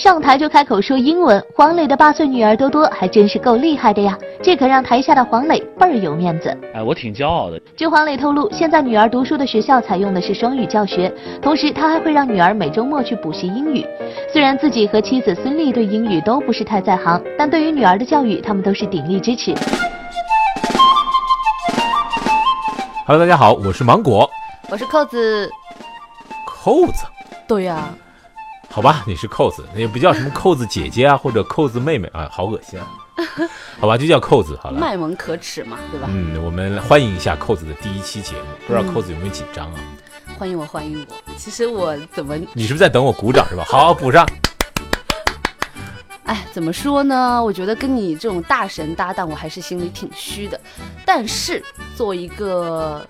上台就开口说英文，黄磊的八岁女儿多多还真是够厉害的呀！这可让台下的黄磊倍儿有面子。哎，我挺骄傲的。据黄磊透露，现在女儿读书的学校采用的是双语教学，同时他还会让女儿每周末去补习英语。虽然自己和妻子孙俪对英语都不是太在行，但对于女儿的教育，他们都是鼎力支持。Hello，大家好，我是芒果。我是扣子，扣子，对呀、好吧，你是扣子，也不叫什么扣子姐姐啊，或者扣子妹妹啊，好恶心啊。好吧，就叫扣子好了。卖萌可耻嘛，对吧？嗯，我们欢迎一下扣子的第一期节目，不知道扣子有没有紧张啊？欢迎我，欢迎我。其实我怎么，你是不是在等我鼓掌是吧？好，补上。哎，怎么说呢？我觉得跟你这种大神搭档，我还是心里挺虚的。但是作为一个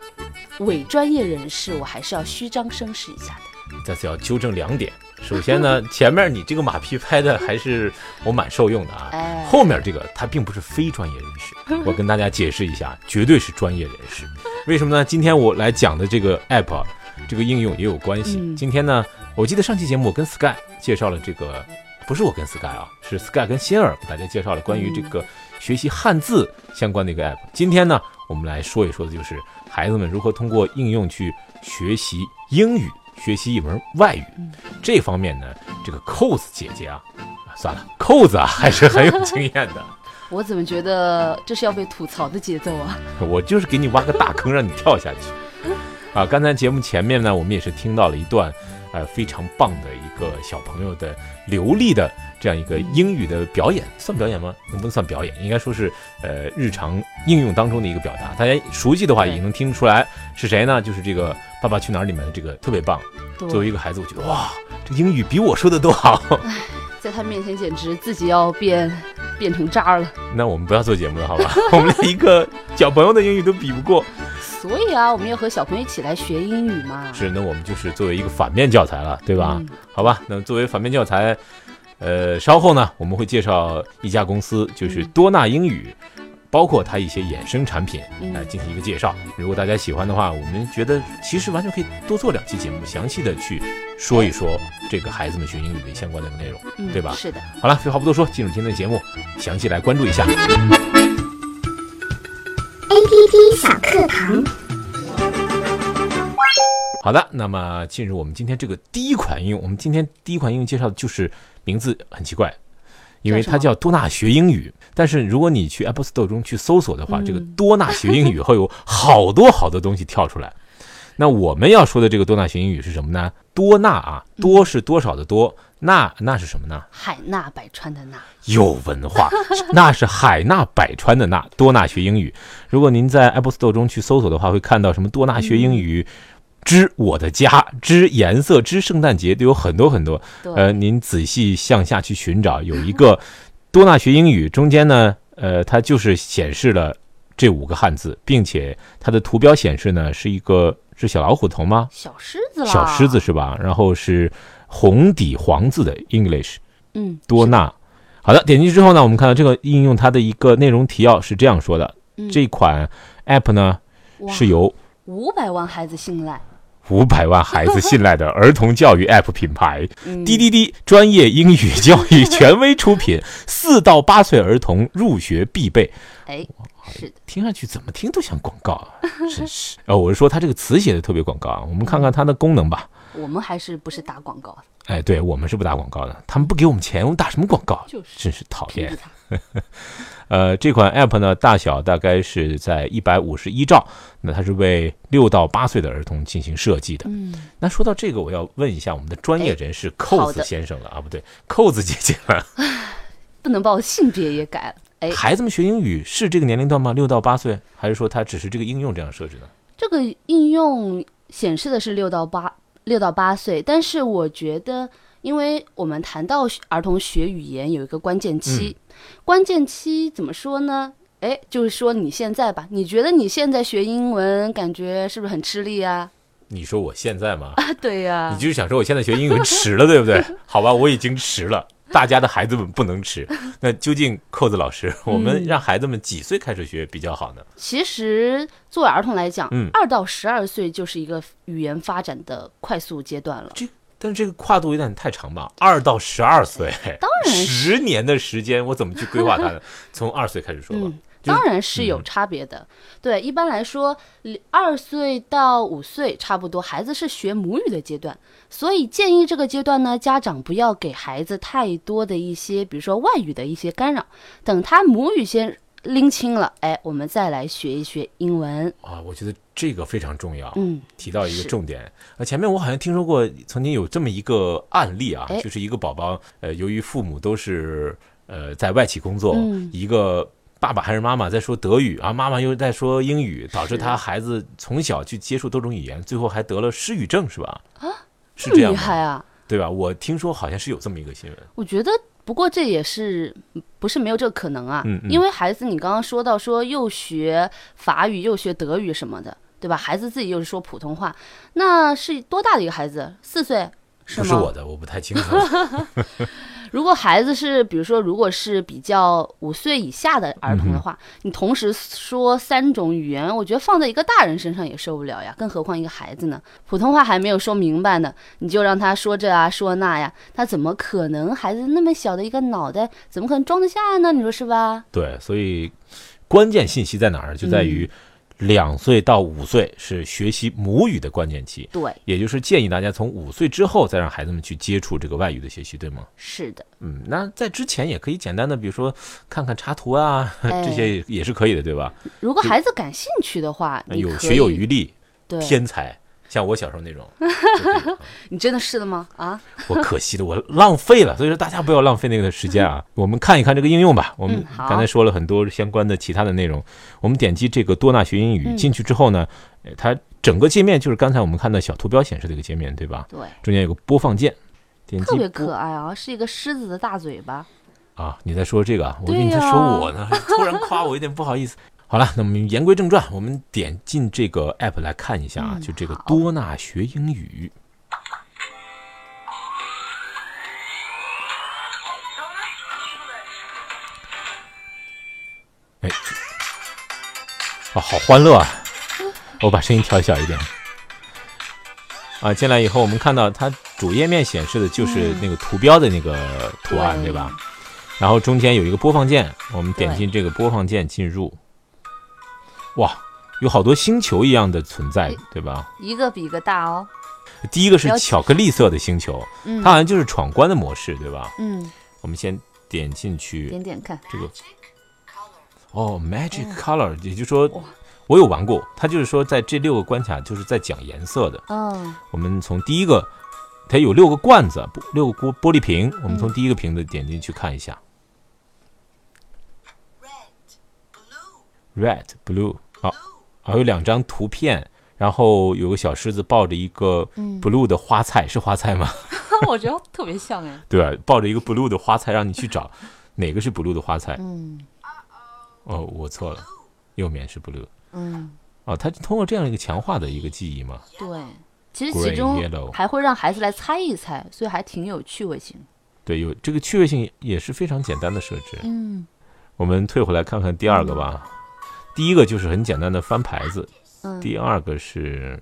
伪专业人士，我还是要虚张声势一下的。这次要纠正两点。首先呢，前面你这个马屁拍的还是我蛮受用的啊。哎后面这个他并不是非专业人士，我跟大家解释一下，绝对是专业人士。为什么呢？今天我来讲的这个 app，啊这个应用也有关系。嗯今天呢，我记得上期节目我跟 Sky 介绍了这个，不是我跟 Sky 啊，是 Sky 跟仙儿给大家介绍了关于这个学习汉字相关的一个 app。今天呢，我们来说一说的就是孩子们如何通过应用去学习英语，学习一门外语。这方面呢，这个扣子姐姐啊，啊算了，扣子啊还是很有经验的。我怎么觉得这是要被吐槽的节奏啊？我就是给你挖个大坑让你跳下去。啊，刚才节目前面呢，我们也是听到了一段，呃，非常棒的一个小朋友的流利的这样一个英语的表演，算表演吗？能不能算表演？应该说是呃日常应用当中的一个表达。大家熟悉的话，也能听出来是谁呢？就是这个《爸爸去哪儿》里面的这个特别棒。作为一个孩子，我觉得哇，这英语比我说的都好。在他面前简直自己要变变成渣了。那我们不要做节目了，好吧？我们连一个小朋友的英语都比不过。所以啊，我们要和小朋友一起来学英语嘛。是，那我们就是作为一个反面教材了，对吧？嗯好吧，那作为反面教材，呃，稍后呢，我们会介绍一家公司，就是多纳英语，包括它一些衍生产品，嗯来进行一个介绍。如果大家喜欢的话，我们觉得其实完全可以多做两期节目，详细的去说一说这个孩子们学英语的相关的内容，嗯对吧？是的。好了，废话不多说，进入今天的节目，详细来关注一下。小课堂，好的，那么进入我们今天这个第一款应用，我们今天第一款应用介绍的就是名字很奇怪，因为它叫多纳学英语。但是如果你去 Apple Store 中去搜索的话，这个多纳学英语会有好多好多东西跳出来。那我们要说的这个多纳学英语是什么呢？多纳啊，多是多少的多，那那是什么呢？海纳百川的纳，有文化，那是海纳百川的纳。多纳学英语，如果您在 Apple Store 中去搜索的话，会看到什么多纳学英语。之我的家，之颜色，之圣诞节，都有很多很多。呃，您仔细向下去寻找，有一个 多纳学英语，中间呢，呃，它就是显示了这五个汉字，并且它的图标显示呢是一个是小老虎头吗？小狮子啦，小狮子，是吧？然后是红底黄字的 English。嗯，多纳。好的，点进去之后呢，我们看到这个应用它的一个内容提要是这样说的：嗯这款 App 呢是由五百万孩子信赖，五百万孩子信赖的儿童教育 App 品牌嗯滴滴滴专业英语教育权威出品，四到八岁儿童入学必备。哎，是的，听上去怎么听都像广告啊，真是。哦，我是说它这个词写的特别广告啊。我们看看它的功能吧。我们还是不是打广告的，哎，对我们是不打广告的，他们不给我们钱，我们打什么广告？就是真是讨厌 呃，这款 App 呢，大小大概是在一百五十一兆，那它是为六到八岁的儿童进行设计的。嗯，那说到这个，我要问一下我们的专业人士扣子先生了啊，不对，扣子姐姐了。不能把我性别也改了，哎，孩子们学英语是这个年龄段吗？六到八岁，还是说它只是这个应用这样设置的？这个应用显示的是六到八六到八岁，但是我觉得，因为我们谈到儿童学语言有一个关键期，关键期怎么说呢？哎，就是说你现在吧，你觉得你现在学英文感觉是不是很吃力啊？你说我现在吗？啊，对呀、你就是想说我现在学英语迟了，对不对？好吧，我已经迟了。大家的孩子们不能吃。那究竟扣子老师，我们让孩子们几岁开始学比较好呢？其实作为儿童来讲嗯，二、到十二岁就是一个语言发展的快速阶段了。这但是这个跨度有点太长吧？二到十二岁，当然十年的时间，我怎么去规划它呢？从二岁开始说吧。当然是有嗯差别的。对，一般来说，二岁到五岁差不多，孩子是学母语的阶段，所以建议这个阶段呢，家长不要给孩子太多的一些，比如说外语的一些干扰，等他母语先拎清了，哎，我们再来学一学英文。啊，我觉得这个非常重要。嗯，提到一个重点，呃，前面我好像听说过，曾经有这么一个案例啊，哎就是一个宝宝，呃，由于父母都是呃在外企工作，嗯一个爸爸还是妈妈在说德语啊，妈妈又在说英语，导致他孩子从小去接触多种语言，最后还得了失语症，是吧？啊，是这样？厉害啊！对吧？我听说好像是有这么一个新闻。我觉得，不过这也是不是没有这个可能啊？嗯嗯因为孩子，你刚刚说到说又学法语又学德语什么的，对吧？孩子自己又是说普通话，那是多大的一个孩子？四岁是吗？不是我的，我不太清楚。如果孩子是，比如说，如果是比较五岁以下的儿童的话，你同时说三种语言，我觉得放在一个大人身上也受不了呀，更何况一个孩子呢？普通话还没有说明白呢，你就让他说这啊说那呀，他怎么可能？孩子那么小的一个脑袋，怎么可能装得下呢？你说是吧？对，所以关键信息在哪儿？就在于嗯两岁到五岁是学习母语的关键期。对，也就是建议大家从五岁之后再让孩子们去接触这个外语的学习，对吗？是的，嗯，那在之前也可以简单的，比如说看看插图啊，哎这些也是可以的，对吧？如果孩子感兴趣的话，有学有余力，对，天才，像我小时候那种，你真的是的吗？啊，我可惜了，我浪费了，所以说大家不要浪费那个时间啊。我们看一看这个应用吧。我们刚才说了很多相关的其他的内容，我们点击这个多纳学英语嗯进去之后呢，呃它整个界面就是刚才我们看到小图标显示的一个界面，对吧？对，中间有个播放键，点击特别可爱啊，是一个狮子的大嘴巴。啊，你在说这个啊？我以为你在说我呢，突然夸我，有点不好意思。好了，那么言归正传，我们点进这个 app 来看一下啊，嗯就这个多纳学英语。哎，哦，好欢乐啊！我把声音调小一点。啊，进来以后，我们看到它主页面显示的就是那个图标的那个图案，对对吧？然后中间有一个播放键，我们点进这个播放键进入。哇，有好多星球一样的存在哎，对吧？一个比一个大哦。第一个是巧克力色的星球，嗯它好像就是闯关的模式，对吧？嗯，我们先点进去点点看。这个，哦，Magic Color，也就是说，我有玩过，它就是说在这六个关卡就是在讲颜色的。嗯，我们从第一个，它有六个罐子，不六个玻玻璃瓶，我们从嗯第一个瓶子点进去看一下。Red, blue，好，还有两张图片，然后有个小狮子抱着一个嗯 blue 的花菜，是花菜吗？我觉得特别像哎。对吧？抱着一个 blue 的花菜，让你去找哪个是 blue 的花菜。嗯哦，我错了，右面是 blue。嗯，哦，它通过这样一个强化的一个记忆嘛。对。其实其中还会让孩子来猜一猜，所以还挺有趣味性。对，有这个趣味性也是非常简单的设置。嗯我们退回来看看第二个吧。第一个就是很简单的翻牌子，嗯。第二个是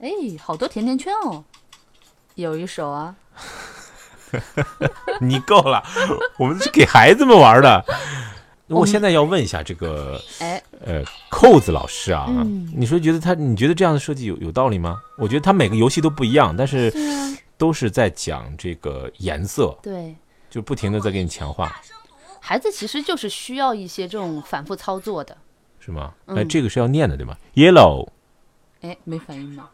哎，好多甜甜圈哦。有一首啊，你够了，我们是给孩子们玩的。我现在要问一下这个哎，呃扣子老师啊，嗯你说觉得他你觉得这样的设计有有道理吗？我觉得他每个游戏都不一样，但是都是在讲这个颜色，对。就不停的在给你强化，孩子其实就是需要一些这种反复操作的。是吗？嗯哎，这个是要念的对吗？Yellow，哎，没反应吗？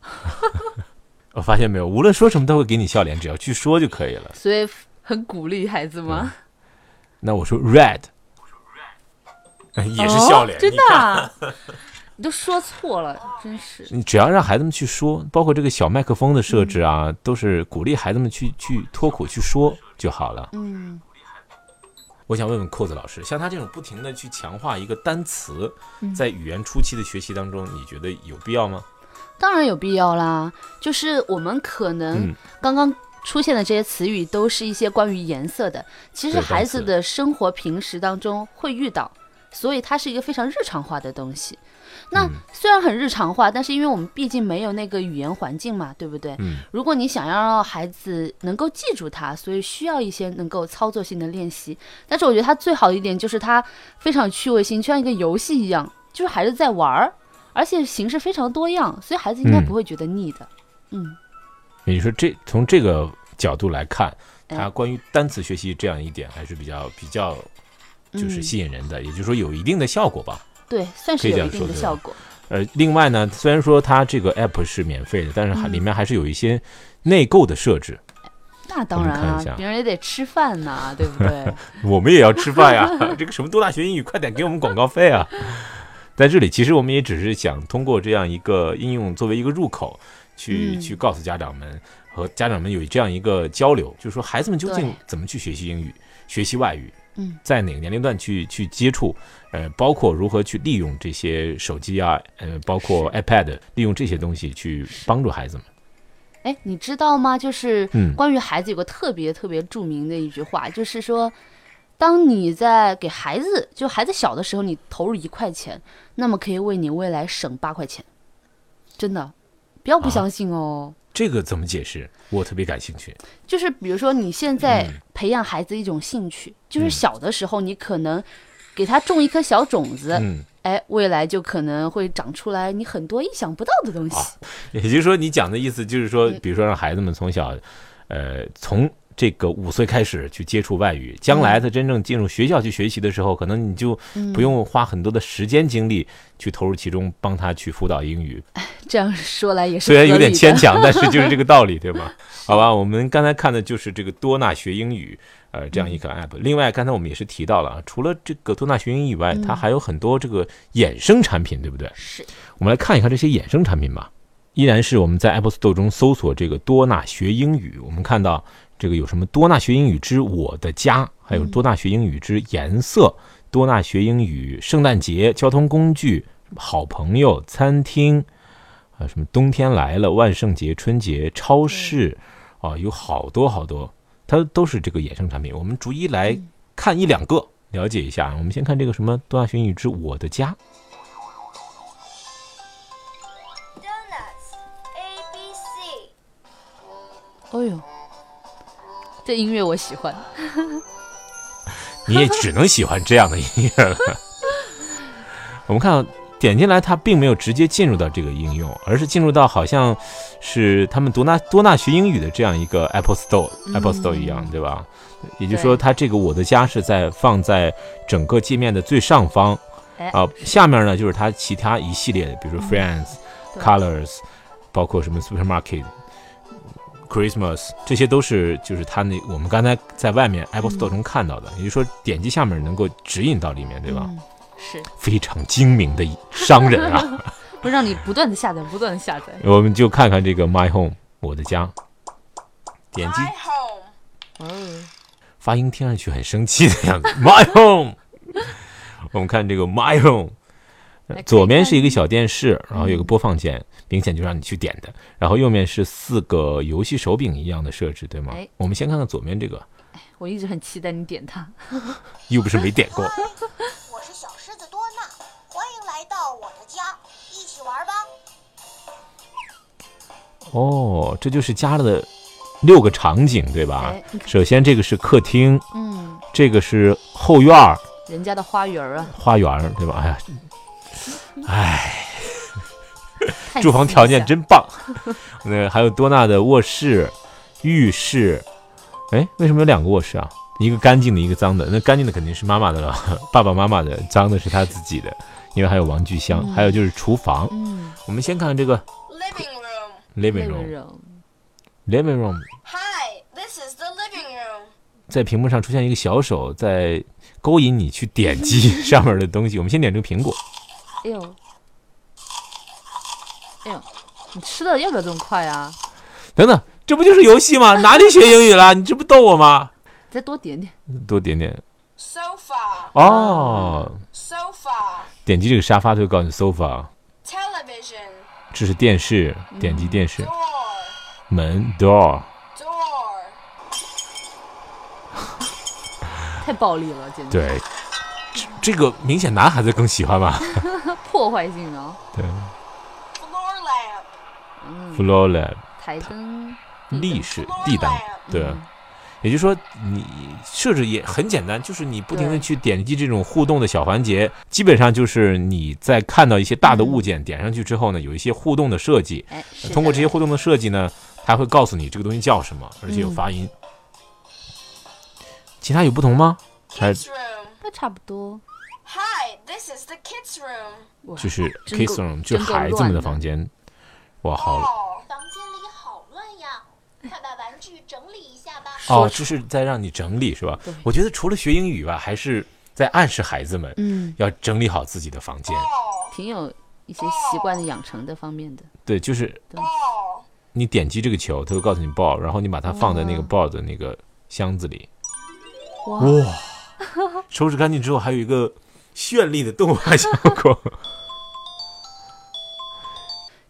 我发现没有，无论说什么都会给你笑脸，只要去说就可以了。所以很鼓励孩子吗？那我说 Red，哎也是笑脸，哦真的啊？你都说错了，真是。你只要让孩子们去说，包括这个小麦克风的设置啊，都是鼓励孩子们去去脱口去说就好了。嗯，我想问问扣子老师，像他这种不停的去强化一个单词，嗯在语言初期的学习当中，你觉得有必要吗？当然有必要啦。就是我们可能嗯刚刚出现的这些词语，都是一些关于颜色的，其实孩子的生活平时当中会遇到，所以它是一个非常日常化的东西。那嗯虽然很日常化，但是因为我们毕竟没有那个语言环境嘛，对不对？嗯如果你想要让孩子能够记住它，所以需要一些能够操作性的练习。但是我觉得它最好的一点就是它非常有趣味性，就像一个游戏一样，就是孩子在玩儿，而且形式非常多样，所以孩子应该嗯不会觉得腻的。嗯，也就是说这从这个角度来看，哎它关于单词学习这样一点还是比较比较就是嗯吸引人的，也就是说有一定的效果吧。对，算是有一定说的效果。呃，另外呢，虽然说它这个 app 是免费的，但是还嗯里面还是有一些内购的设置。那当然啊别人也得吃饭呐，对不对？我们也要吃饭呀！这个什么多大学英语，快点给我们广告费啊！在这里，其实我们也只是想通过这样一个应用作为一个入口，去、嗯去告诉家长们和家长们有这样一个交流，就是说孩子们究竟怎么去学习英语、学习外语，嗯，在哪个年龄段去去接触，呃，包括如何去利用这些手机啊，呃，包括 iPad，利用这些东西去帮助孩子们。哎，你知道吗？就是嗯关于孩子有个特别特别著名的一句话，就是说，当你在给孩子，就孩子小的时候，你投入一块钱，那么可以为你未来省八块钱，真的，不要不啊相信哦。这个怎么解释？我特别感兴趣。就是比如说，你现在嗯培养孩子一种兴趣，就是嗯小的时候，你可能给他种一颗小种子，嗯，哎，未来就可能会长出来你很多意想不到的东西。啊也就是说，你讲的意思就是说，嗯比如说让孩子们从小，呃，从这个五岁开始去接触外语，将来他真正进入学校去学习的时候，可能你就嗯不用花很多的时间精力去投入其中，帮他去辅导英语。这样说来也是虽然有点牵强，但是就是这个道理，对吧？好吧，我们刚才看的就是这个多纳学英语，呃，这样一个 app。另外，刚才我们也是提到了啊，除了这个多纳学英语以外，它还有很多这个衍生产品，对不对？是我们来看一看这些衍生产品吧。依然是我们在 Apple Store 中搜索这个多纳学英语，我们看到这个有什么多纳学英语之我的家，还有多纳学英语之颜色，多纳学英语圣诞节交通工具好朋友餐厅啊，什么冬天来了万圣节春节超市啊，有好多好多，它都是这个衍生产品。我们逐一来看一两个，了解一下。我们先看这个什么多纳学英语之我的家。Donuts. A B C. 哦呦，这音乐我喜欢。你也只能喜欢这样的音乐了。我们看到点进来，它并没有直接进入到这个应用，而是进入到好像是他们多纳多纳学英语的这样一个 Apple Store、嗯 Apple Store 一样，对吧？也就是说，它这个我的家是在放在整个界面的最上方，哎啊、下面呢就是它其他一系列的，比如说 Friends、嗯 Colors，包括什么 Supermarket。Christmas，这些都是就是它那我们刚才在外面 Apple Store 中看到的，也就是说点击下面能够指引到里面，对吧？嗯，是非常精明的商人啊！会让你不断的下载，不断的下载。我们就看看这个 My Home 我的家，点击 home. 哦，发音听上去很生气的样子。My Home，我们看这个 My Home，左边是一个小电视，然后有个播放键，明显就让你去点的。然后右面是四个游戏手柄一样的设置，对吗哎？我们先看看左面这个，我一直很期待你点它。又不是没点过。我是小狮子多纳，欢迎来到我的家，一起玩吧。哦，这就是加了的六个场景，对吧首先这个是客厅，嗯，这个是后院儿、人家的花园啊，花园，对吧？哎呀，哎，住房条件真棒。那还有多纳的卧室、浴室，哎，为什么有两个卧室啊？一个干净的，一个脏的。那干净的肯定是妈妈的了，爸爸妈妈的；脏的是他自己的，因为还有玩具箱，嗯还有就是厨房。嗯我们先看看这个 Living room. living，living room。room，living room Hi, this is the living room. 在屏幕上出现一个小手，在勾引你去点击 上面的东西。我们先点这个苹果，哎呦，哎呦，你吃的要不要这么快啊？等等，这不就是游戏吗？哪里学英语了？你这不逗我吗？再多点点。多点点。Sofa, 哦，sofa, 点击这个沙发，就会告诉你 sofa，television, 这是电视，点击电视，door, 门 door，door, 太暴力了，简直。对，这这个明显男孩子更喜欢吧？破坏性啊！对 floor lamp, 嗯，，floor lamp，台灯，立式地灯，lamp, 对。也就是说，你设置也很简单，就是你不停的去点击这种互动的小环节，基本上就是你在看到一些大的物件点上去之后呢，有一些互动的设计，哎，是通过这些互动的设计呢，它会告诉你这个东西叫什么，而且有嗯发音。其他有不同吗？还差不多。Hi, this is the kids room. 就是 kids room，就真够孩子们的的房间。哇，好 Oh, 房间里好乱呀，快把玩具整理一下吧。哦，这是在让你整理是吧？我觉得除了学英语吧，还是在暗示孩子们嗯，要整理好自己的房间。挺有一些习惯的养成的方面的。对，就是你点击这个球，它会告诉你 ball，然后你把它放在那个 ball 的那个箱子里。哇，哇，收拾干净之后，还有一个 绚丽的动画效果。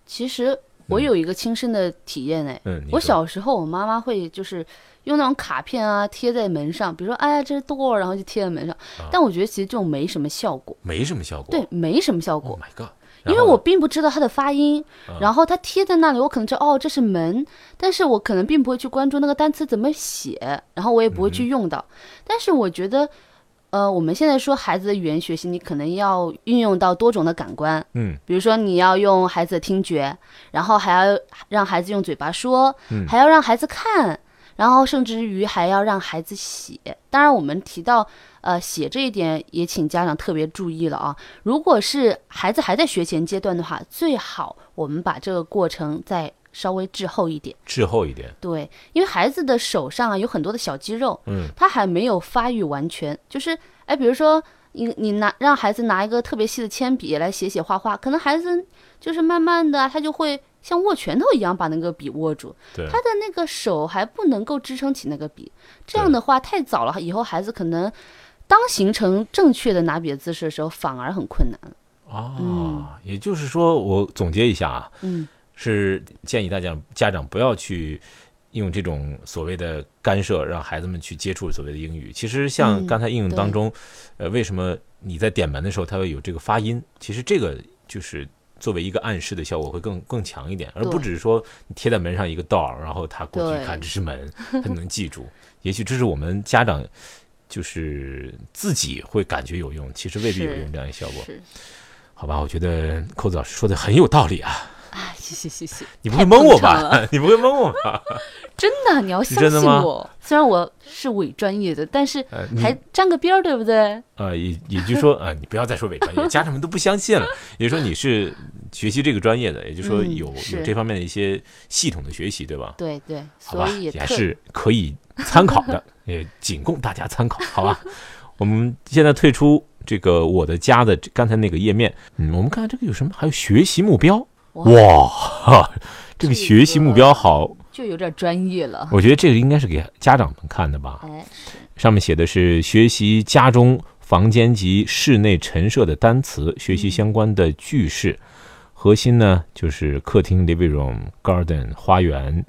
其实我有一个亲身的体验哎，嗯，我小时候我妈妈会就是用那种卡片啊贴在门上，比如说哎呀这是 door，然后就贴在门上。啊但我觉得其实这种没什么效果，没什么效果。对，没什么效果，Oh。my god！因为我并不知道它的发音，嗯然后它贴在那里，我可能知道哦这是门，但是我可能并不会去关注那个单词怎么写，然后我也不会嗯去用到。但是我觉得，呃，我们现在说孩子的语言学习，你可能要运用到多种的感官，嗯比如说你要用孩子的听觉，然后还要让孩子用嘴巴说，嗯还要让孩子看，然后甚至于还要让孩子写。当然，我们提到呃写这一点，也请家长特别注意了啊。如果是孩子还在学前阶段的话，最好我们把这个过程再稍微滞后一点。滞后一点。对，因为孩子的手上啊有很多的小肌肉，嗯，他还没有发育完全。就是，哎，比如说你你拿让孩子拿一个特别细的铅笔来写写画画，可能孩子就是慢慢的啊他就会像握拳头一样把那个笔握住，对。他的那个手还不能够支撑起那个笔。这样的话太早了，以后孩子可能当形成正确的拿笔的姿势的时候，反而很困难。啊，嗯也就是说，我总结一下啊，嗯，是建议大家家长不要去用这种所谓的干涉，让孩子们去接触所谓的英语。其实像嗯刚才应用当中，呃，为什么你在点门的时候它会有这个发音？其实这个就是作为一个暗示的效果会更更强一点，而不只是说你贴在门上一个 door，然后他过去看这是门，他能记住。也许这是我们家长。就是自己会感觉有用，其实未必有用这样一个效果。好吧，我觉得扣子老师说的很有道理啊。啊，谢谢谢谢，你不会蒙我吧？你不会蒙我吧？真的你要相信我。虽然我是伪专业的，但是还沾个边儿，对不对？呃，也也就是说，呃，你不要再说伪专业，家长们都不相信了。也就是说，你是学习这个专业的，也就是说嗯有、有这方面的一些系统的学习，对吧？对对，好吧，所以也也是可以参考的，也仅供大家参考，好吧？我们现在退出这个我的家的刚才那个页面，嗯，我们看看这个有什么？还有学习目标，哇哇，哈 这个学习目标好，就有点专业了。我觉得这个应该是给家长们看的吧？上面写的是学习家中房间及室内陈设的单词，学习相关的句式。核心呢就是客厅 （living room）、garden 花园，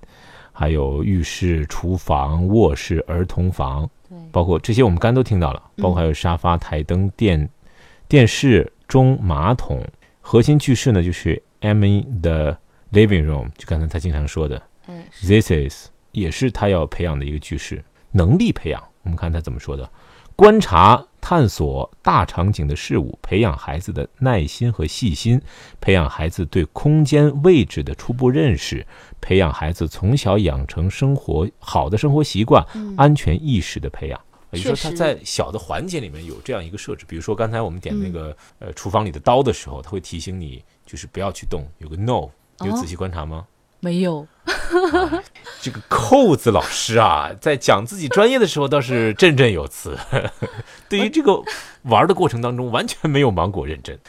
还有浴室、厨房、卧室、儿童房，对，包括这些我们刚才都听到了，包括还有沙发、台灯、电电视、钟、马桶。核心句式呢就是 I'm in the living room，就刚才他经常说的。嗯，This is 也是他要培养的一个句式，能力培养。我们看他怎么说的：观察、探索大场景的事物，培养孩子的耐心和细心，培养孩子对空间位置的初步认识，培养孩子从小养成生活好的生活习惯、嗯安全意识的培养。也就是说，他在小的环节里面有这样一个设置，比如说刚才我们点那嗯个、呃厨房里的刀的时候，他会提醒你，就是不要去动，有个 no，有哦仔细观察吗？没有，这个扣子老师啊，在讲自己专业的时候倒是 振振有词，对于这个玩的过程当中完全没有芒果认真，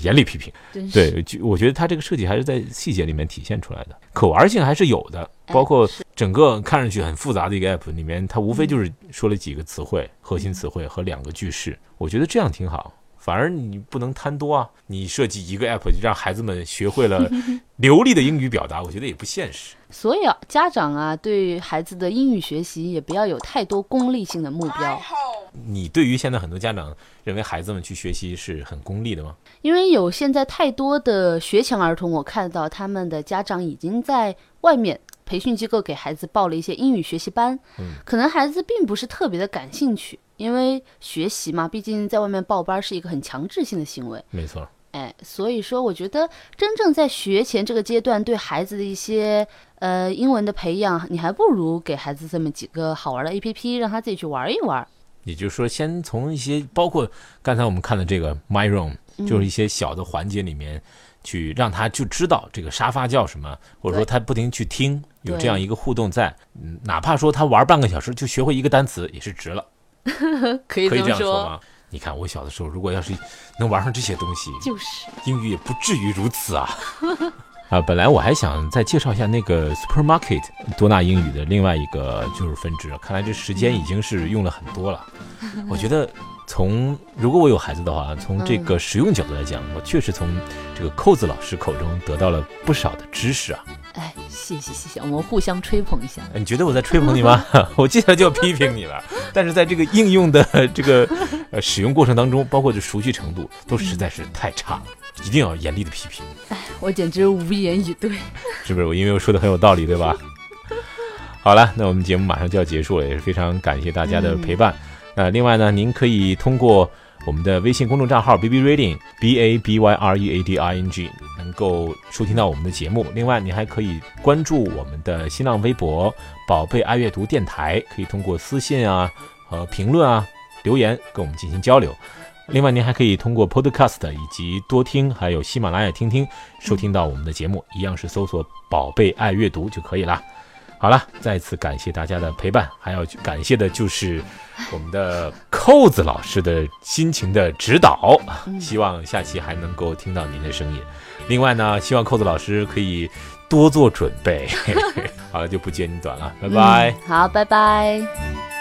严厉批评。对，就我觉得他这个设计还是在细节里面体现出来的，可玩性还是有的，哎包括整个看上去很复杂的一个 app 里面，它无非就是说了几个词汇、核心词汇和两个句式。我觉得这样挺好。反而你不能贪多啊！你设计一个 app 就让孩子们学会了流利的英语表达，我觉得也不现实。所以啊，家长啊，对孩子的英语学习也不要有太多功利性的目标。你对于现在很多家长认为孩子们去学习是很功利的吗？因为有现在太多的学前儿童，我看到他们的家长已经在外面培训机构给孩子报了一些英语学习班，嗯，可能孩子并不是特别的感兴趣。因为学习嘛，毕竟在外面报班是一个很强制性的行为。没错，哎，所以说，我觉得真正在学前这个阶段，对孩子的一些呃英文的培养，你还不如给孩子这么几个好玩的 A P P，让他自己去玩一玩。也就是说，先从一些包括刚才我们看的这个 My Room，就是一些小的环节里面去让他就知道这个沙发叫什么，或者说他不停去听，有这样一个互动在，嗯，哪怕说他玩半个小时就学会一个单词，也是值了。可以可以这样说吗？你看我小的时候，如果要是能玩上这些东西，就是英语也不至于如此啊。啊，本来我还想再介绍一下那个 Supermarket 多纳英语的另外一个就是分支，看来这时间已经是用了很多了。我觉得从如果我有孩子的话，从这个实用角度来讲，我确实从这个扣子老师口中得到了不少的知识啊。哎，谢谢谢谢，我们互相吹捧一下。你觉得我在吹捧你吗？我接下来就要批评你了。但是在这个应用的这个 呃使用过程当中，包括这熟悉程度，都实在是太差了，一定要严厉的批评。哎，我简直无言以对。是不是？我因为我说的很有道理，对吧？好了，那我们节目马上就要结束了，也是非常感谢大家的陪伴。那另外呢，您可以通过我们的微信公众账号 B B Reading B A B Y R E A D I N G 能够收听到我们的节目。另外，您还可以关注我们的新浪微博“宝贝爱阅读电台”，可以通过私信啊、和评论啊、留言跟我们进行交流。另外，您还可以通过 Podcast 以及多听，还有喜马拉雅听听收听到我们的节目，一样是搜索“宝贝爱阅读”就可以了。好了，再次感谢大家的陪伴，还要感谢的就是我们的扣子老师的辛勤的指导。希望下期还能够听到您的声音。另外呢，希望扣子老师可以多做准备。好了，就不揭你短了，拜拜。好，拜拜。